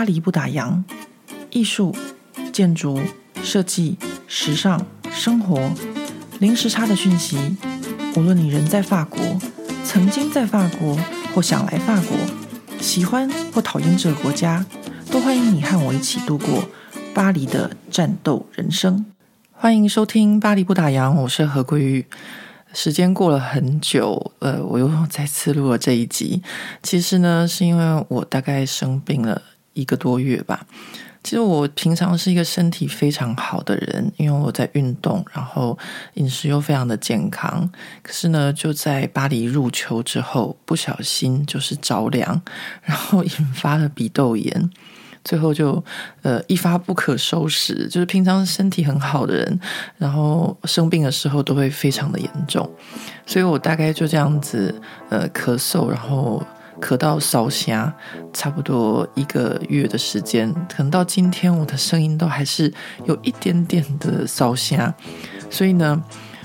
巴黎不打烊，艺术、建筑、设计、时尚、生活，零时差的讯息。无论你人在法国，曾经在法国，或想来法国，喜欢或讨厌这个国家，都欢迎你和我一起度过巴黎的战斗人生。欢迎收听《巴黎不打烊》，我是何桂玉。时间过了很久，呃，我又再次录了这一集。其实呢，是因为我大概生病了一个多月吧。其实我平常是一个身体非常好的人，因为我在运动，然后饮食又非常的健康。可是呢，就在巴黎入秋之后，不小心就是着凉，然后引发了鼻窦炎。最后就呃一发不可收拾，就是平常身体很好的人，然后生病的时候都会非常的严重，所以我大概就这样子呃咳嗽，然后咳到烧瞎，差不多一个月的时间，可能到今天我的声音都还是有一点点的烧瞎，所以呢。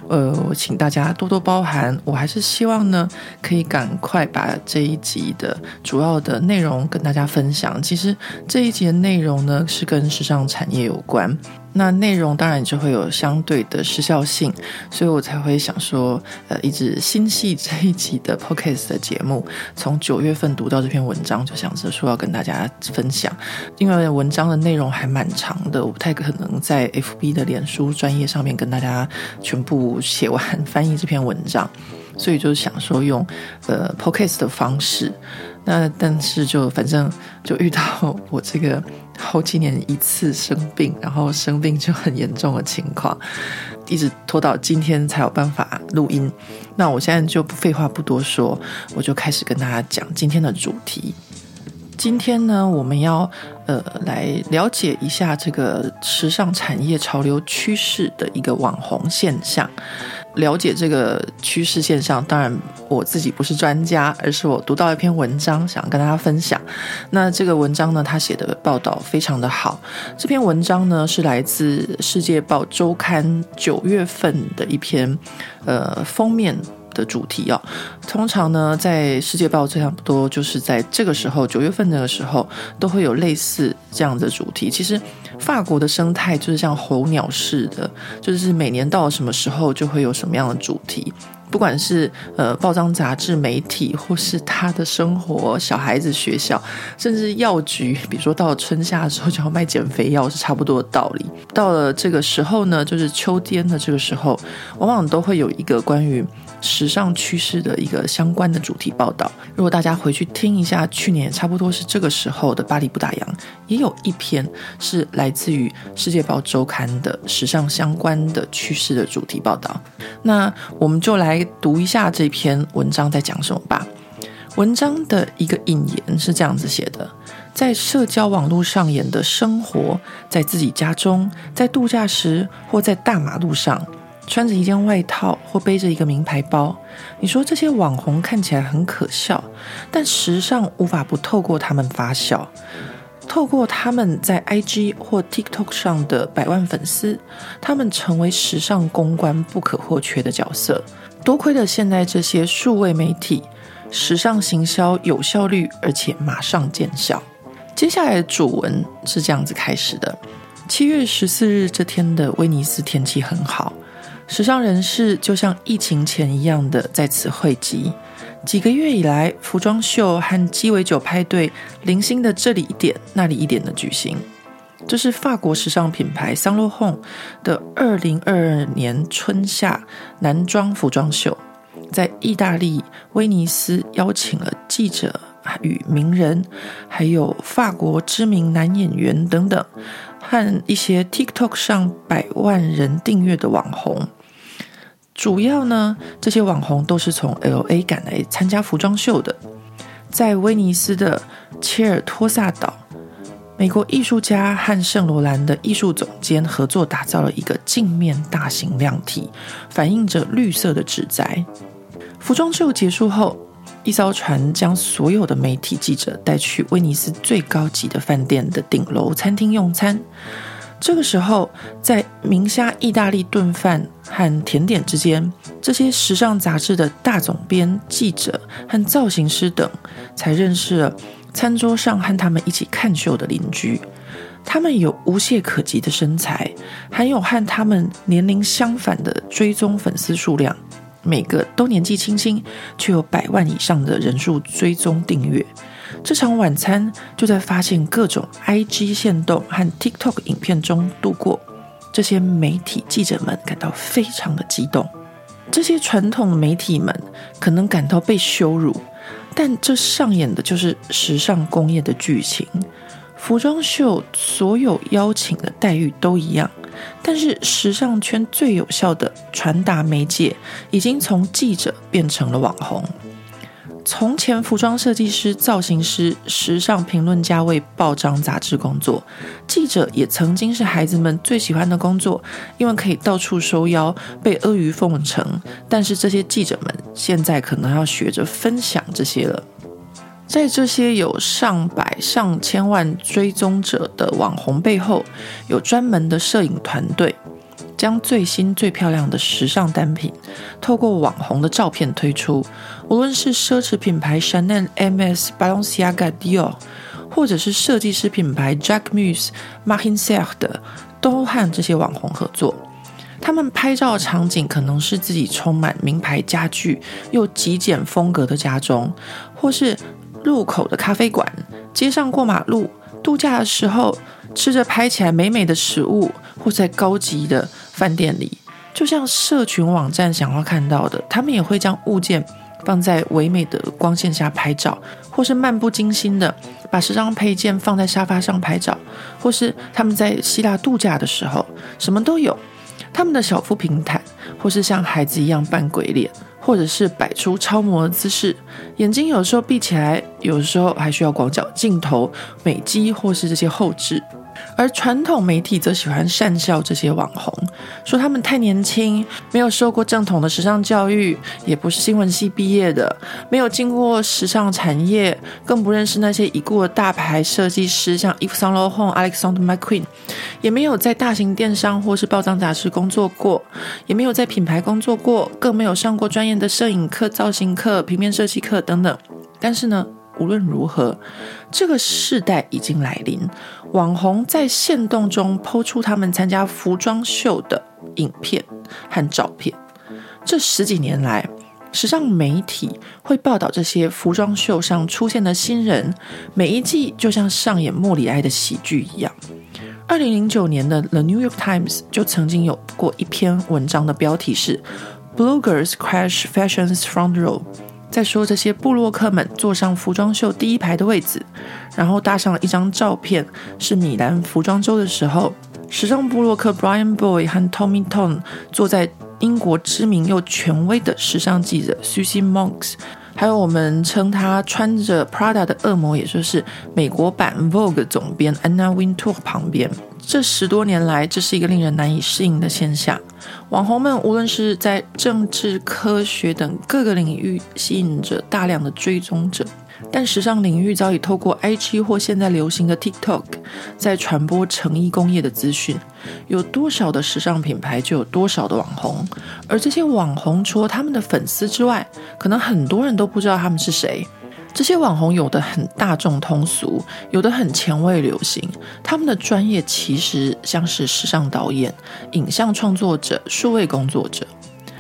呃，我请大家多多包涵。我还是希望呢，可以赶快把这一集的主要的内容跟大家分享。其实这一集的内容呢，是跟时尚产业有关。那内容当然就会有相对的时效性，所以我才会想说，呃，一直心系这一集的 Podcast 的节目，从九月份读到这篇文章，就想着说要跟大家分享，因为文章的内容还蛮长的，我不太可能在 FB 的脸书专业上面跟大家全部写完 翻译这篇文章，所以就想说用呃 Podcast 的方式。那但是就反正就遇到我这个好几年一次生病，然后生病就很严重的情况，一直拖到今天才有办法录音。那我现在就不废话不多说，我就开始跟大家讲今天的主题。今天呢，我们要呃来了解一下这个时尚产业潮流趋势的一个网红现象。了解这个趋势现象，当然我自己不是专家，而是我读到一篇文章，想跟大家分享。那这个文章呢，他写的报道非常的好。这篇文章呢，是来自《世界报周刊》九月份的一篇呃封面的主题哦。通常呢，在《世界报》差不多就是在这个时候，九月份那个时候，都会有类似这样的主题。其实。法国的生态就是像候鸟似的，就是每年到了什么时候就会有什么样的主题，不管是呃报章杂志、媒体，或是他的生活、小孩子学校，甚至药局，比如说到了春夏的时候就要卖减肥药，是差不多的道理。到了这个时候呢，就是秋天的这个时候，往往都会有一个关于。时尚趋势的一个相关的主题报道。如果大家回去听一下，去年差不多是这个时候的《巴黎不打烊》，也有一篇是来自于《世界报周刊》的时尚相关的趋势的主题报道。那我们就来读一下这篇文章在讲什么吧。文章的一个引言是这样子写的：在社交网络上演的生活，在自己家中，在度假时，或在大马路上。穿着一件外套或背着一个名牌包，你说这些网红看起来很可笑，但时尚无法不透过他们发笑。透过他们在 IG 或 TikTok 上的百万粉丝，他们成为时尚公关不可或缺的角色。多亏了现在这些数位媒体，时尚行销有效率，而且马上见效。接下来的主文是这样子开始的：七月十四日这天的威尼斯天气很好。时尚人士就像疫情前一样的在此汇集。几个月以来，服装秀和鸡尾酒派对零星的这里一点那里一点的举行。这是法国时尚品牌 Salomon 的二零二二年春夏男装服装秀，在意大利威尼斯邀请了记者与名人，还有法国知名男演员等等，和一些 TikTok 上百万人订阅的网红。主要呢，这些网红都是从 LA 赶来参加服装秀的。在威尼斯的切尔托萨岛，美国艺术家和圣罗兰的艺术总监合作打造了一个镜面大型量体，反映着绿色的纸宅。服装秀结束后，一艘船将所有的媒体记者带去威尼斯最高级的饭店的顶楼餐厅用餐。这个时候，在明虾意大利炖饭和甜点之间，这些时尚杂志的大总编、记者和造型师等，才认识了餐桌上和他们一起看秀的邻居。他们有无懈可击的身材，还有和他们年龄相反的追踪粉丝数量，每个都年纪轻轻，却有百万以上的人数追踪订阅。这场晚餐就在发现各种 IG 限动和 TikTok 影片中度过。这些媒体记者们感到非常的激动。这些传统媒体们可能感到被羞辱，但这上演的就是时尚工业的剧情。服装秀所有邀请的待遇都一样，但是时尚圈最有效的传达媒介已经从记者变成了网红。从前，服装设计师、造型师、时尚评论家为报章杂志工作，记者也曾经是孩子们最喜欢的工作，因为可以到处收腰，被阿谀奉承。但是这些记者们现在可能要学着分享这些了。在这些有上百上千万追踪者的网红背后，有专门的摄影团队，将最新最漂亮的时尚单品透过网红的照片推出。无论是奢侈品牌 Chanel、Hermès、Balenciaga、Dior，或者是设计师品牌 Jacquemus、m a r i n s e r 的都和这些网红合作。他们拍照的场景可能是自己充满名牌家具又极简风格的家中，或是。路口的咖啡馆，街上过马路，度假的时候吃着拍起来美美的食物，或在高级的饭店里，就像社群网站想要看到的，他们也会将物件放在唯美的光线下拍照，或是漫不经心的把时尚配件放在沙发上拍照，或是他们在希腊度假的时候，什么都有，他们的小腹平坦，或是像孩子一样扮鬼脸。或者是摆出超模的姿势，眼睛有时候闭起来，有时候还需要广角镜头、美肌或是这些后置。而传统媒体则喜欢讪笑这些网红，说他们太年轻，没有受过正统的时尚教育，也不是新闻系毕业的，没有经过时尚产业，更不认识那些已故的大牌设计师，像 Yves Saint Laurent、Alexander McQueen，也没有在大型电商或是报章杂志工作过，也没有在品牌工作过，更没有上过专业的摄影课、造型课、平面设计课等等。但是呢，无论如何，这个世代已经来临。网红在限动中抛出他们参加服装秀的影片和照片。这十几年来，时尚媒体会报道这些服装秀上出现的新人，每一季就像上演莫里埃的喜剧一样。二零零九年的《The New York Times》就曾经有过一篇文章的标题是 “Bloggers Crash Fashion's Front Row”。再说这些部落客们坐上服装秀第一排的位置，然后搭上了一张照片，是米兰服装周的时候，时尚部落客 Brian Boy 和 Tommy Tone 坐在英国知名又权威的时尚记者 Susie Monks，还有我们称他穿着 Prada 的恶魔，也就是美国版 Vogue 总编 Anna Wintour 旁边。这十多年来，这是一个令人难以适应的现象。网红们无论是在政治、科学等各个领域，吸引着大量的追踪者，但时尚领域早已透过 IG 或现在流行的 TikTok，在传播成衣工业的资讯。有多少的时尚品牌，就有多少的网红。而这些网红，除了他们的粉丝之外，可能很多人都不知道他们是谁。这些网红有的很大众通俗，有的很前卫流行。他们的专业其实像是时尚导演、影像创作者、数位工作者。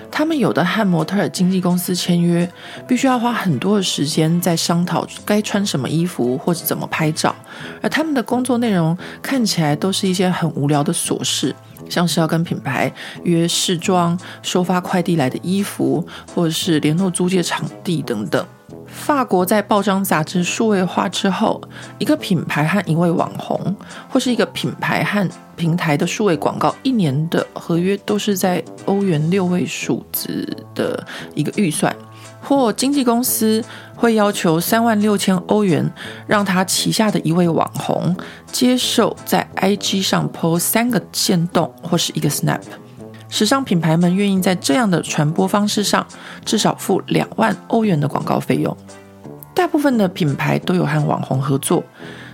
他们有的和模特儿经纪公司签约，必须要花很多的时间在商讨该穿什么衣服或者怎么拍照。而他们的工作内容看起来都是一些很无聊的琐事，像是要跟品牌约试装、收发快递来的衣服，或者是联络租借场地等等。法国在报章杂志数位化之后，一个品牌和一位网红，或是一个品牌和平台的数位广告，一年的合约都是在欧元六位数字的一个预算，或经纪公司会要求三万六千欧元，让他旗下的一位网红接受在 IG 上 po 三个限动或是一个 Snap。时尚品牌们愿意在这样的传播方式上至少付两万欧元的广告费用。大部分的品牌都有和网红合作，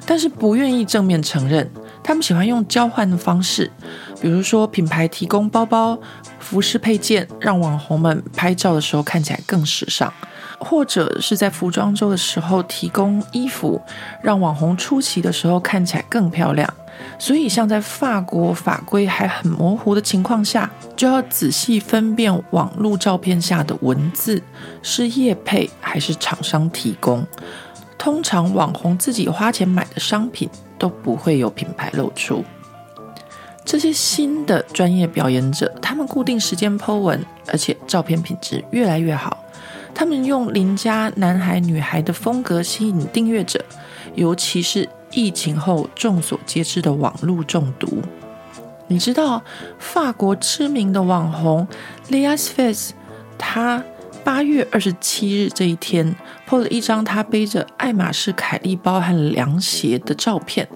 但是不愿意正面承认。他们喜欢用交换的方式，比如说品牌提供包包、服饰配件，让网红们拍照的时候看起来更时尚。或者是在服装周的时候提供衣服，让网红出席的时候看起来更漂亮。所以，像在法国法规还很模糊的情况下，就要仔细分辨网络照片下的文字是业配还是厂商提供。通常网红自己花钱买的商品都不会有品牌露出。这些新的专业表演者，他们固定时间 po 文，而且照片品质越来越好。他们用邻家男孩女孩的风格吸引订阅者，尤其是疫情后众所皆知的网络中毒。你知道法国知名的网红 Léa Saez，他八月二十七日这一天 po 了一张他背着爱马仕凯利包和凉鞋的照片，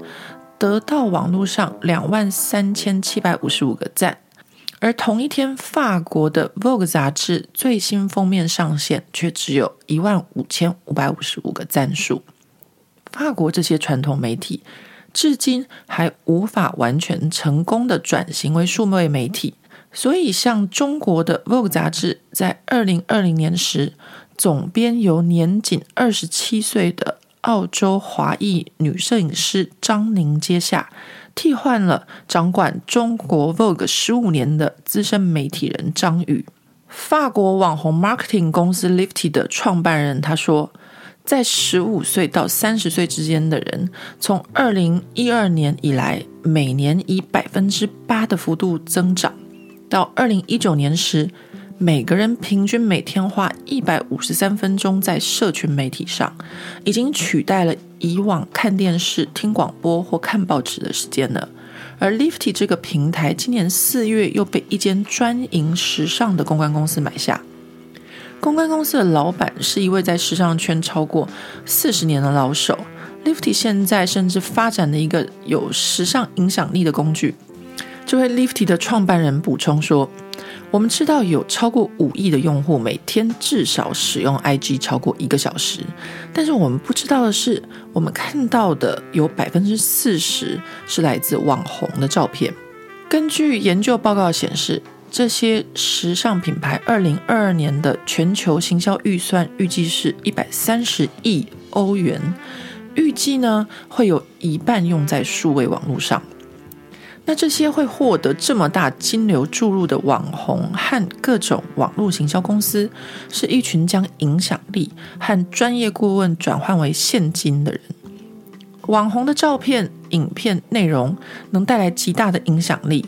得到网络上两万三千七百五十五个赞。而同一天，法国的 Vogue 杂志最新封面上线却只有一万五千五百五十五个赞数。法国这些传统媒体至今还无法完全成功的转型为数位媒体，所以像中国的 Vogue 杂志，在二零二零年时，总编由年仅二十七岁的澳洲华裔女摄影师张宁接下。替换了掌管中国 Vogue 十五年的资深媒体人张宇。法国网红 marketing 公司 Lifty 的创办人他说，在十五岁到三十岁之间的人，从二零一二年以来，每年以百分之八的幅度增长，到二零一九年时，每个人平均每天花一百五十三分钟在社群媒体上，已经取代了以往看电视、听广播或看报纸的时间了。而 Lifty 这个平台今年四月又被一间专营时尚的公关公司买下。公关公司的老板是一位在时尚圈超过四十年的老手。Lifty 现在甚至发展了一个有时尚影响力的工具。这位 Lifty 的创办人补充说。我们知道有超过五亿的用户每天至少使用 IG 超过一个小时，但是我们不知道的是，我们看到的有百分之四十是来自网红的照片。根据研究报告显示，这些时尚品牌二零二二年的全球行销预算预计是一百三十亿欧元，预计呢会有一半用在数位网络上。那这些会获得这么大金流注入的网红和各种网络行销公司，是一群将影响力和专业顾问转换为现金的人。网红的照片、影片内容能带来极大的影响力，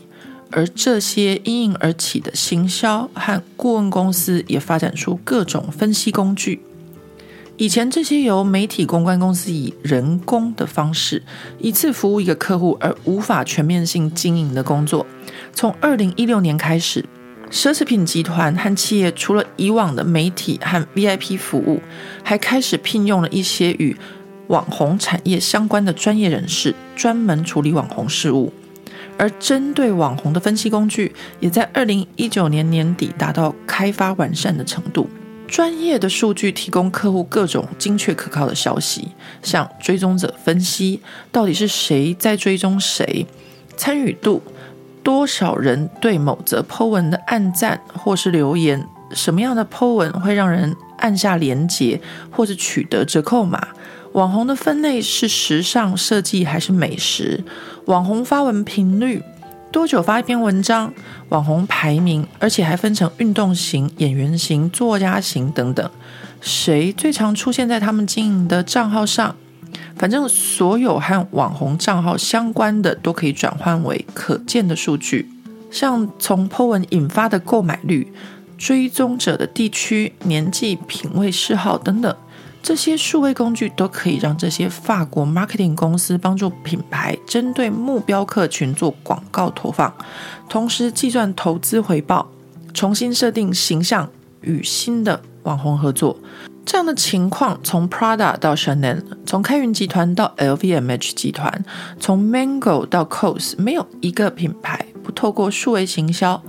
而这些因应而起的行销和顾问公司也发展出各种分析工具。以前这些由媒体公关公司以人工的方式一次服务一个客户而无法全面性经营的工作，从二零一六年开始，奢侈品集团和企业除了以往的媒体和 VIP 服务，还开始聘用了一些与网红产业相关的专业人士，专门处理网红事务。而针对网红的分析工具，也在二零一九年年底达到开发完善的程度。专业的数据提供客户各种精确可靠的消息，像追踪者分析，到底是谁在追踪谁，参与度，多少人对某则 po 文的按赞或是留言，什么样的 po 文会让人按下连结或者取得折扣码，网红的分类是时尚设计还是美食，网红发文频率。多久发一篇文章？网红排名，而且还分成运动型、演员型、作家型等等。谁最常出现在他们经营的账号上？反正所有和网红账号相关的都可以转换为可见的数据，像从 po 文引发的购买率、追踪者的地区、年纪、品味、嗜好等等。这些数位工具都可以让这些法国 marketing 公司帮助品牌针对目标客群做广告投放，同时计算投资回报，重新设定形象与新的网红合作。这样的情况从 Prada 到 Chanel，从开云集团到 LVMH 集团，从 Mango 到 COS，没有一个品牌不透过数位行销。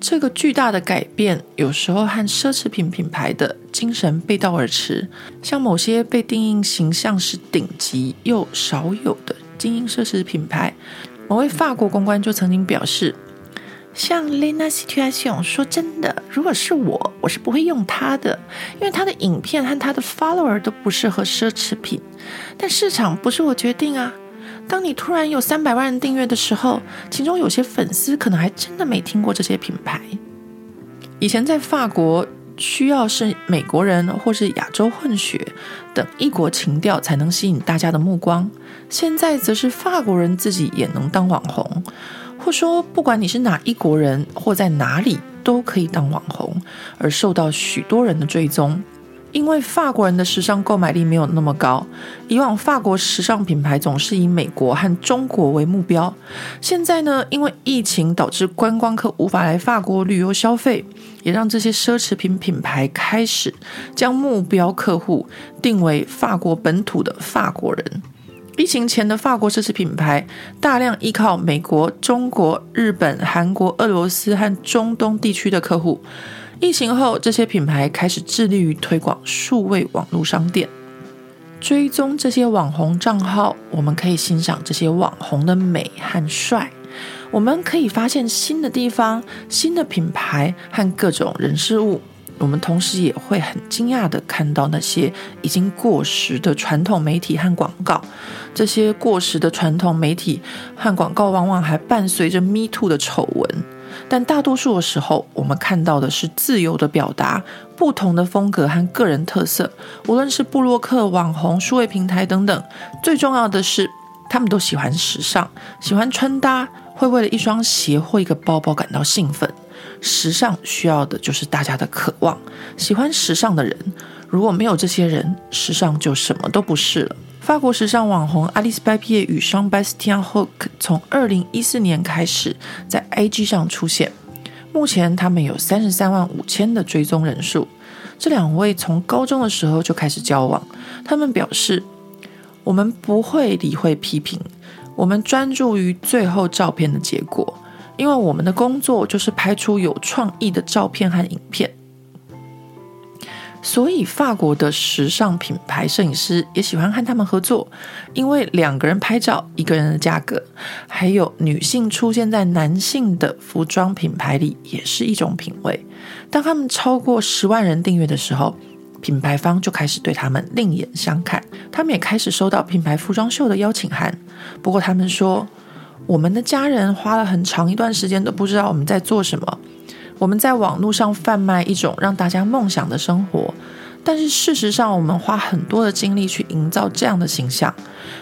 这个巨大的改变，有时候和奢侈品品牌的精神背道而驰。像某些被定义形象是顶级又少有的精英奢侈品牌，某位法国公关就曾经表示：“像 Lena Situation，说真的，如果是我，我是不会用它的，因为它的影片和它的 follower 都不适合奢侈品。但市场不是我决定啊。当你突然有三百万人订阅的时候，其中有些粉丝可能还真的没听过这些品牌。以前在法国，需要是美国人或是亚洲混血等异国情调才能吸引大家的目光，现在则是法国人自己也能当网红。或说，不管你是哪一国人或在哪里，都可以当网红，而受到许多人的追踪。因为法国人的时尚购买力没有那么高，以往法国时尚品牌总是以美国和中国为目标。现在呢，因为疫情导致观光客无法来法国旅游消费，也让这些奢侈品品牌开始将目标客户定为法国本土的法国人。疫情前的法国奢侈品牌大量依靠美国、中国、日本、韩国、俄罗斯和中东地区的客户。疫情后，这些品牌开始致力于推广数位网络商店，追踪这些网红账号。我们可以欣赏这些网红的美和帅，我们可以发现新的地方、新的品牌和各种人事物。我们同时也会很惊讶地看到那些已经过时的传统媒体和广告。这些过时的传统媒体和广告往往还伴随着 Me Too 的丑闻。但大多数的时候，我们看到的是自由的表达、不同的风格和个人特色。无论是布洛克、网红、数位平台等等，最重要的是，他们都喜欢时尚，喜欢穿搭，会为了一双鞋或一个包包感到兴奋。时尚需要的就是大家的渴望。喜欢时尚的人，如果没有这些人，时尚就什么都不是了。法国时尚网红 Alice Bapie 与 Sean Bastien Hook 从二零一四年开始在 IG 上出现，目前他们有三十三万五千的追踪人数。这两位从高中的时候就开始交往，他们表示：“我们不会理会批评，我们专注于最后照片的结果。”因为我们的工作就是拍出有创意的照片和影片，所以法国的时尚品牌摄影师也喜欢和他们合作。因为两个人拍照，一个人的价格，还有女性出现在男性的服装品牌里，也是一种品味。当他们超过十万人订阅的时候，品牌方就开始对他们另眼相看，他们也开始收到品牌服装秀的邀请函。不过他们说，我们的家人花了很长一段时间都不知道我们在做什么。我们在网络上贩卖一种让大家梦想的生活，但是事实上，我们花很多的精力去营造这样的形象。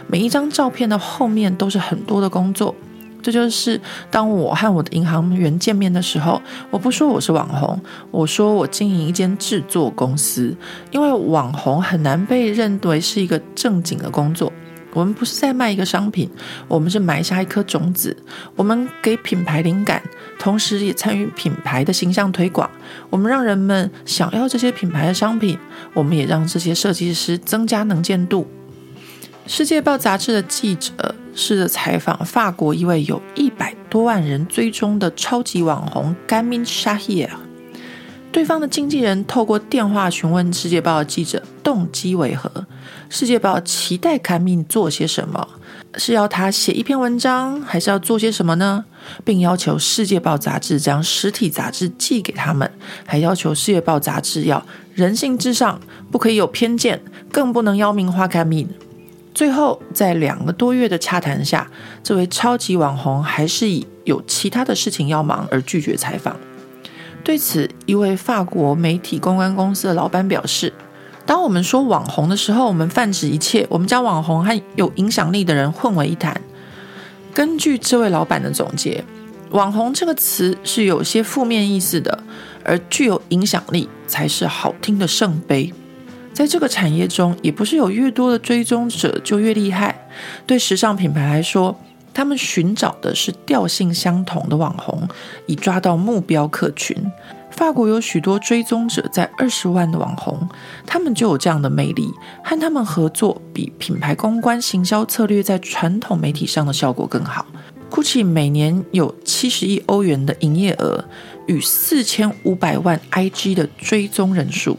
每一张照片的后面都是很多的工作。这就是当我和我的银行员见面的时候，我不说我是网红，我说我经营一间制作公司，因为网红很难被认为是一个正经的工作。我们不是在卖一个商品，我们是埋下一颗种子。我们给品牌灵感，同时也参与品牌的形象推广。我们让人们想要这些品牌的商品，我们也让这些设计师增加能见度。《世界报》杂志的记者试着采访法国一位有一百多万人追踪的超级网红 Camille Chahier。对方的经纪人透过电话询问《世界报》记者动机为何，《世界报》期待卡米做些什么？是要他写一篇文章，还是要做些什么呢？并要求《世界报》杂志将实体杂志寄给他们，还要求《世界报》杂志要人性至上，不可以有偏见，更不能邀名花卡米。最后，在两个多月的洽谈下，这位超级网红还是以有其他的事情要忙而拒绝采访。对此，一位法国媒体公关公司的老板表示：“当我们说网红的时候，我们泛指一切，我们将网红和有影响力的人混为一谈。”根据这位老板的总结，“网红”这个词是有些负面意思的，而具有影响力才是好听的圣杯。在这个产业中，也不是有越多的追踪者就越厉害。对时尚品牌来说，他们寻找的是调性相同的网红，以抓到目标客群。法国有许多追踪者在二十万的网红，他们就有这样的魅力。和他们合作，比品牌公关行销策略在传统媒体上的效果更好。GUCCI 每年有七十亿欧元的营业额与四千五百万 IG 的追踪人数，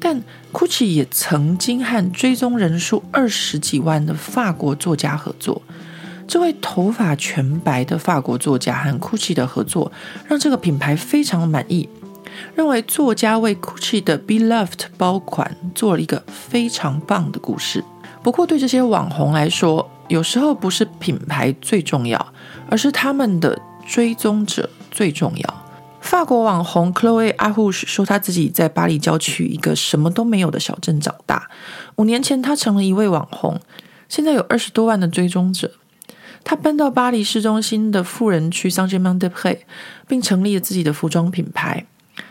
但 GUCCI 也曾经和追踪人数二十几万的法国作家合作。这位头发全白的法国作家和 Gucci 的合作，让这个品牌非常满意，认为作家为 Gucci 的 Beloved 包款做了一个非常棒的故事。不过，对这些网红来说，有时候不是品牌最重要，而是他们的追踪者最重要。法国网红 Chloe a h u s h 说，他自己在巴黎郊区一个什么都没有的小镇长大。五年前，他成了一位网红，现在有二十多万的追踪者。他搬到巴黎市中心的富人区 Saint-Germain-des-Prés，并成立了自己的服装品牌。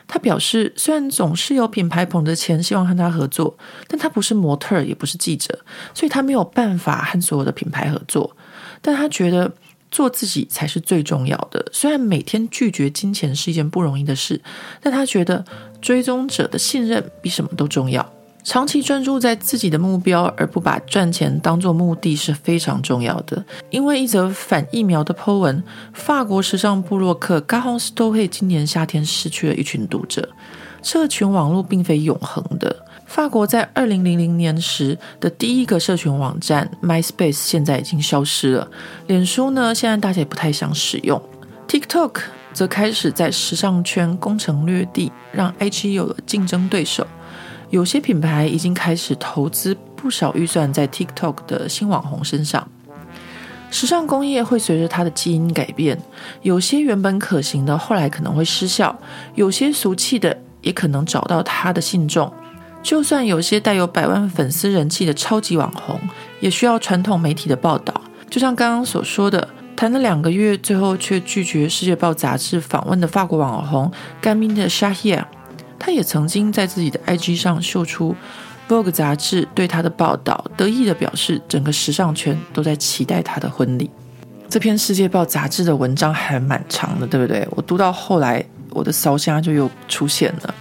他表示，虽然总是有品牌捧着钱希望和他合作，但他不是模特，也不是记者，所以他没有办法和所有的品牌合作。但他觉得做自己才是最重要的。虽然每天拒绝金钱是一件不容易的事，但他觉得追踪者的信任比什么都重要。长期专注在自己的目标，而不把赚钱当作目的是非常重要的。因为一则反疫苗的 po 文，法国时尚部落客 Garance Touré 今年夏天失去了一群读者。社群网络并非永恒的。法国在二零零零年时的第一个社群网站 MySpace 现在已经消失了。脸书呢，现在大家也不太想使用。TikTok 则开始在时尚圈攻城略地，让 IG 有了竞争对手。有些品牌已经开始投资不少预算在 TikTok 的新网红身上。时尚工业会随着它的基因改变，有些原本可行的，后来可能会失效；有些俗气的，也可能找到它的信众。就算有些带有百万粉丝人气的超级网红，也需要传统媒体的报道。就像刚刚所说的，谈了两个月，最后却拒绝《世界报》杂志访问的法国网红 Camille Chahier。他也曾经在自己的 IG 上秀出 Vogue 杂志对他的报道，得意地表示整个时尚圈都在期待他的婚礼。这篇《世界报》杂志的文章还蛮长的，对不对？我读到后来，我的烧香就又出现了。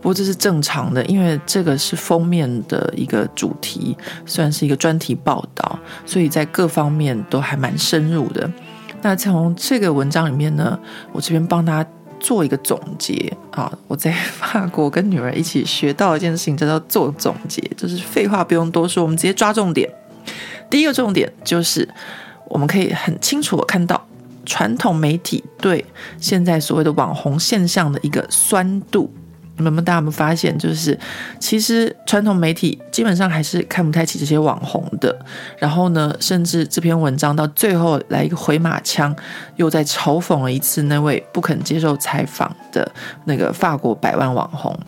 不过这是正常的，因为这个是封面的一个主题，算是一个专题报道，所以在各方面都还蛮深入的。那从这个文章里面呢，我这边帮他。做一个总结啊！我在 法国跟女儿一起学到一件事情，叫做做总结，就是废话不用多说，我们直接抓重点。第一个重点就是，我们可以很清楚的看到传统媒体对现在所谓的网红现象的一个酸度。你们大家有没有发现，就是其实传统媒体基本上还是看不太起这些网红的。然后呢，甚至这篇文章到最后来一个回马枪，又再嘲讽了一次那位不肯接受采访的那个法国百万网红。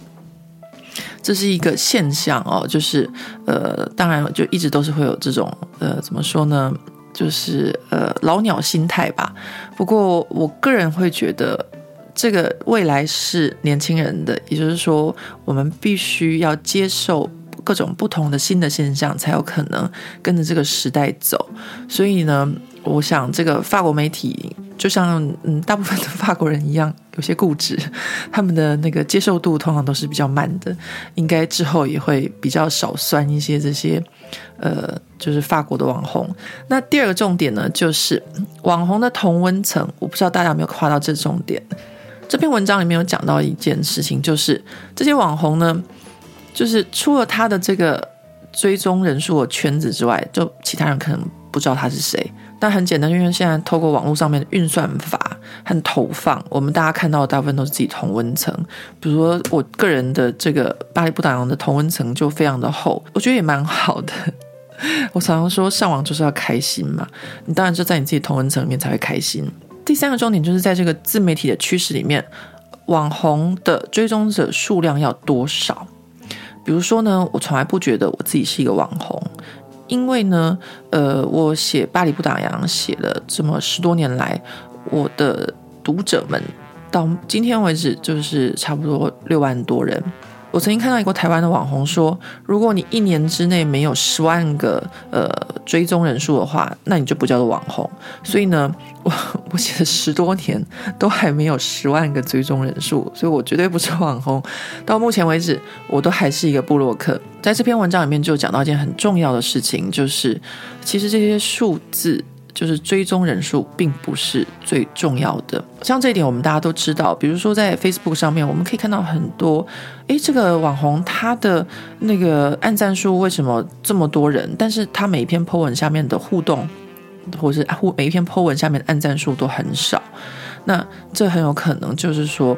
这是一个现象哦，就是呃，当然就一直都是会有这种呃，怎么说呢，就是呃老鸟心态吧。不过我个人会觉得。这个未来是年轻人的，也就是说，我们必须要接受各种不同的新的现象，才有可能跟着这个时代走。所以呢，我想这个法国媒体就像嗯，大部分的法国人一样，有些固执，他们的那个接受度通常都是比较慢的。应该之后也会比较少酸一些这些呃，就是法国的网红。那第二个重点呢，就是网红的同温层，我不知道大家有没有跨到这重点。这篇文章里面有讲到一件事情，就是这些网红呢，就是除了他的这个追踪人数的圈子之外，就其他人可能不知道他是谁。但很简单，因为现在透过网络上面的运算法和投放，我们大家看到的大部分都是自己同温层。比如说我个人的这个巴黎不打烊的同温层就非常的厚，我觉得也蛮好的。我常常说上网就是要开心嘛，你当然就在你自己同温层里面才会开心。第三个重点就是在这个自媒体的趋势里面，网红的追踪者数量要多少？比如说呢，我从来不觉得我自己是一个网红，因为呢，呃，我写巴黎不打烊写了这么十多年来，我的读者们到今天为止就是差不多六万多人。我曾经看到一个台湾的网红说，如果你一年之内没有十万个呃追踪人数的话，那你就不叫做网红。所以呢，我我写了十多年都还没有十万个追踪人数，所以我绝对不是网红。到目前为止，我都还是一个部落客。在这篇文章里面就讲到一件很重要的事情，就是其实这些数字。就是追踪人数并不是最重要的，像这一点我们大家都知道。比如说在 Facebook 上面，我们可以看到很多，诶，这个网红他的那个按赞数为什么这么多人？但是他每一篇 po 文下面的互动或者是每一篇 po 文下面的按赞数都很少。那这很有可能就是说，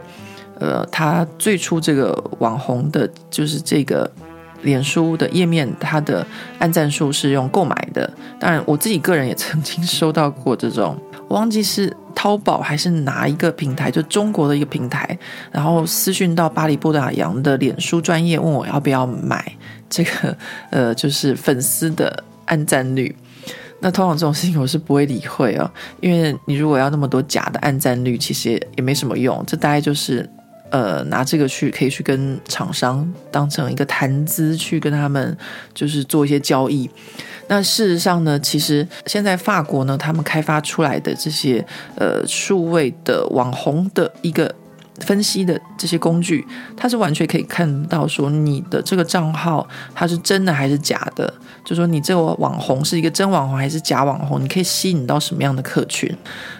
呃，他最初这个网红的，就是这个脸书的页面，它的按赞数是用购买的。当然，我自己个人也曾经收到过这种，我忘记是淘宝还是哪一个平台，就中国的一个平台，然后私讯到巴黎不打烊的脸书专业，问我要不要买这个，呃，就是粉丝的按赞率。那通常这种事情我是不会理会哦，因为你如果要那么多假的按赞率，其实也，也没什么用。这大概就是，呃，拿这个去可以去跟厂商当成一个谈资，去跟他们就是做一些交易。那事实上呢，其实现在法国呢，他们开发出来的这些呃数位的网红的一个。分析的这些工具，它是完全可以看到说你的这个账号它是真的还是假的，就说你这个网红是一个真网红还是假网红，你可以吸引到什么样的客群。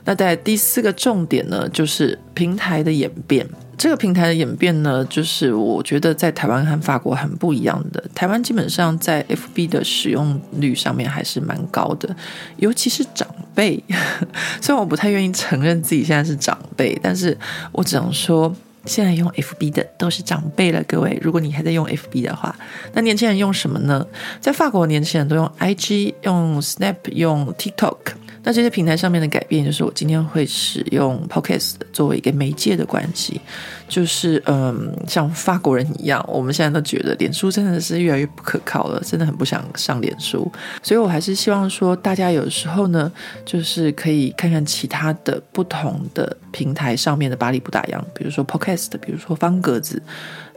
那在第四个重点呢，就是平台的演变。这个平台的演变呢，就是我觉得在台湾和法国很不一样的。台湾基本上在 FB 的使用率上面还是蛮高的，尤其是长辈。虽然我不太愿意承认自己现在是长辈，但是我只能说，现在用 FB 的都是长辈了。各位，如果你还在用 FB 的话，那年轻人用什么呢？在法国，年轻人都用 IG、用 Snap、用 TikTok。那这些平台上面的改变，就是我今天会使用 Podcast 作为一个媒介的关系，就是嗯，像法国人一样，我们现在都觉得脸书真的是越来越不可靠了，真的很不想上脸书，所以我还是希望说，大家有时候呢，就是可以看看其他的不同的平台上面的巴黎不打烊，比如说 Podcast，比如说方格子，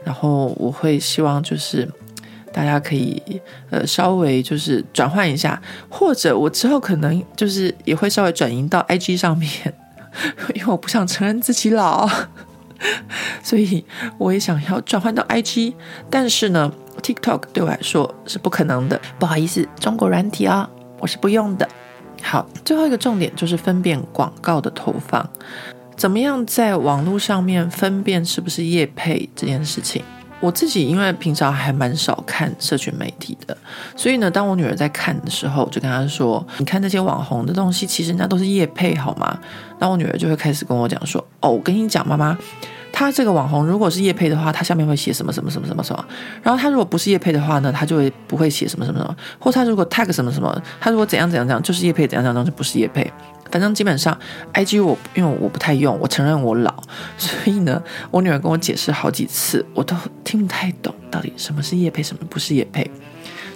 然后我会希望就是。大家可以呃稍微就是转换一下，或者我之后可能就是也会稍微转移到 IG 上面，因为我不想承认自己老，所以我也想要转换到 IG。但是呢，TikTok 对我来说是不可能的，不好意思，中国软体啊，我是不用的。好，最后一个重点就是分辨广告的投放，怎么样在网络上面分辨是不是业配这件事情。我自己因为平常还蛮少看社群媒体的，所以呢，当我女儿在看的时候，我就跟她说：“你看那些网红的东西，其实人家都是叶配，好吗？”那我女儿就会开始跟我讲说：“哦，我跟你讲，妈妈，他这个网红如果是叶配的话，他下面会写什么什么什么什么什么。然后他如果不是叶配的话呢，他就会不会写什么什么什么。或他如果 tag 什么什么，他如果怎样怎样怎样，就是叶配怎样怎样，就不是叶配。”反正基本上，IG 我因为我不太用，我承认我老，所以呢，我女儿跟我解释好几次，我都听不太懂到底什么是业配，什么不是业配。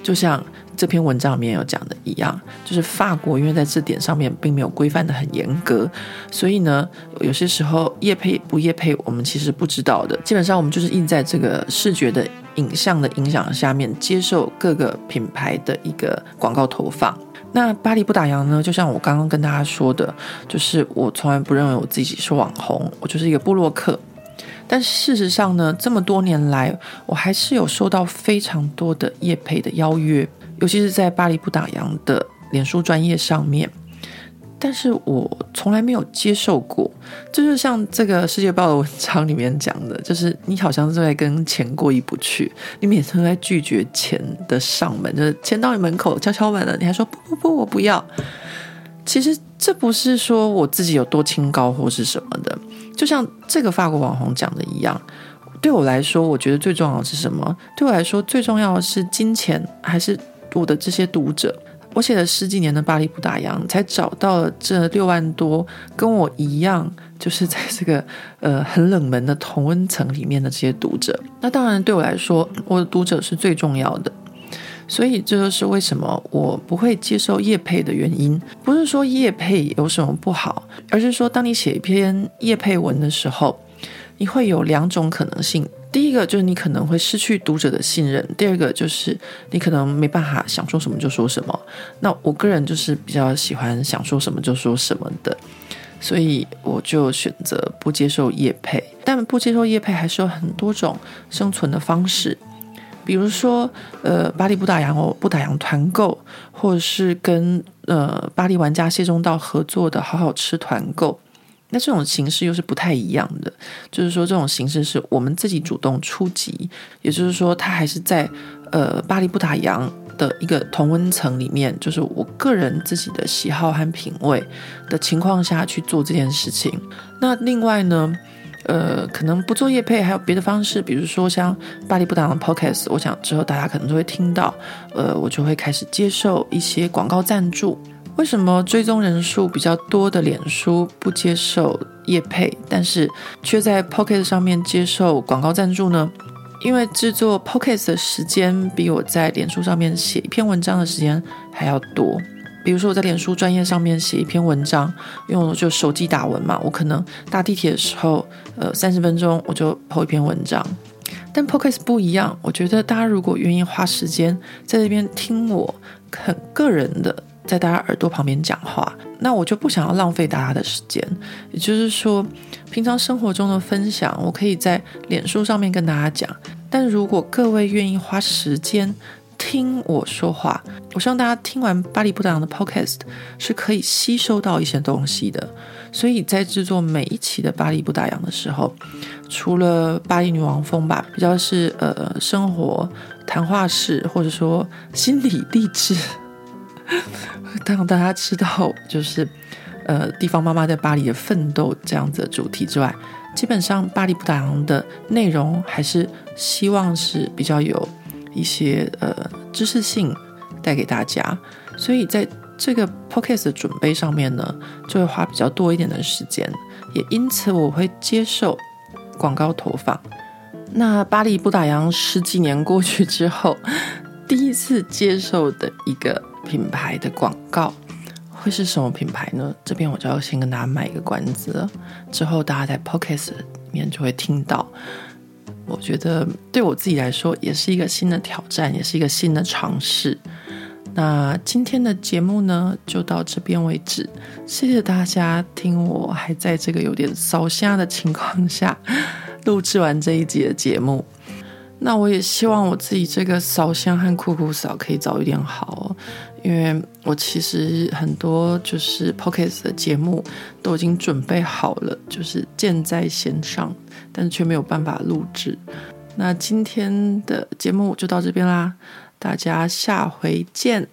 就像这篇文章里面有讲的一样，就是法国因为在这点上面并没有规范的很严格，所以呢，有些时候业配不业配，我们其实不知道的。基本上我们就是印在这个视觉的影像的影响下面，接受各个品牌的一个广告投放。那巴黎不打烊呢？就像我刚刚跟大家说的，就是我从来不认为我自己是网红，我就是一个布洛克。但事实上呢，这么多年来，我还是有收到非常多的业配的邀约，尤其是在巴黎不打烊的脸书专业上面。但是我从来没有接受过，就是像这个世界报的文章里面讲的，就是你好像是在跟钱过意不去，你每次都在拒绝钱的上门，就是钱到你门口敲敲门了，你还说不不不，我不要。其实这不是说我自己有多清高或是什么的，就像这个法国网红讲的一样，对我来说，我觉得最重要的是什么？对我来说，最重要的是金钱，还是我的这些读者？我写了十几年的巴黎不打烊，才找到了这六万多跟我一样，就是在这个呃很冷门的同温层里面的这些读者。那当然对我来说，我的读者是最重要的。所以这就是为什么我不会接受叶配的原因。不是说叶配有什么不好，而是说当你写一篇叶配文的时候，你会有两种可能性。第一个就是你可能会失去读者的信任，第二个就是你可能没办法想说什么就说什么。那我个人就是比较喜欢想说什么就说什么的，所以我就选择不接受业配。但不接受业配还是有很多种生存的方式，比如说呃，巴黎不打烊哦，不打烊团购，或者是跟呃巴黎玩家谢中道合作的好好吃团购。那这种形式又是不太一样的，就是说这种形式是我们自己主动出击，也就是说它还是在呃巴黎不打烊的一个同温层里面，就是我个人自己的喜好和品味的情况下去做这件事情。那另外呢，呃，可能不做业配，还有别的方式，比如说像巴黎不打烊的 Podcast，我想之后大家可能都会听到，呃，我就会开始接受一些广告赞助。为什么追踪人数比较多的脸书不接受业配，但是却在 Pocket 上面接受广告赞助呢？因为制作 Pocket 的时间比我在脸书上面写一篇文章的时间还要多。比如说我在脸书专业上面写一篇文章，因为我就手机打文嘛，我可能搭地铁的时候，呃，三十分钟我就 po 一篇文章。但 Pocket 不一样，我觉得大家如果愿意花时间在这边听我很个人的。在大家耳朵旁边讲话，那我就不想要浪费大家的时间。也就是说，平常生活中的分享，我可以在脸书上面跟大家讲。但如果各位愿意花时间听我说话，我希望大家听完巴黎不打烊的 Podcast 是可以吸收到一些东西的。所以在制作每一期的巴黎不打烊的时候，除了巴黎女王风吧，比较是呃生活谈话式，或者说心理励志。让大家知道，就是呃，地方妈妈在巴黎的奋斗这样子的主题之外，基本上巴黎不打烊的内容还是希望是比较有一些呃知识性带给大家，所以在这个 p o c a s t 的准备上面呢，就会花比较多一点的时间，也因此我会接受广告投放。那巴黎不打烊十几年过去之后，第一次接受的一个。品牌的广告会是什么品牌呢？这边我就要先跟大家卖一个关子，之后大家在 Podcast 里面就会听到。我觉得对我自己来说也是一个新的挑战，也是一个新的尝试。那今天的节目呢，就到这边为止。谢谢大家听我还在这个有点烧声的情况下录制完这一集的节目。那我也希望我自己这个烧香和酷酷扫可以早一点好哦。因为我其实很多就是 p o c k e t 的节目都已经准备好了，就是箭在弦上，但是却没有办法录制。那今天的节目就到这边啦，大家下回见。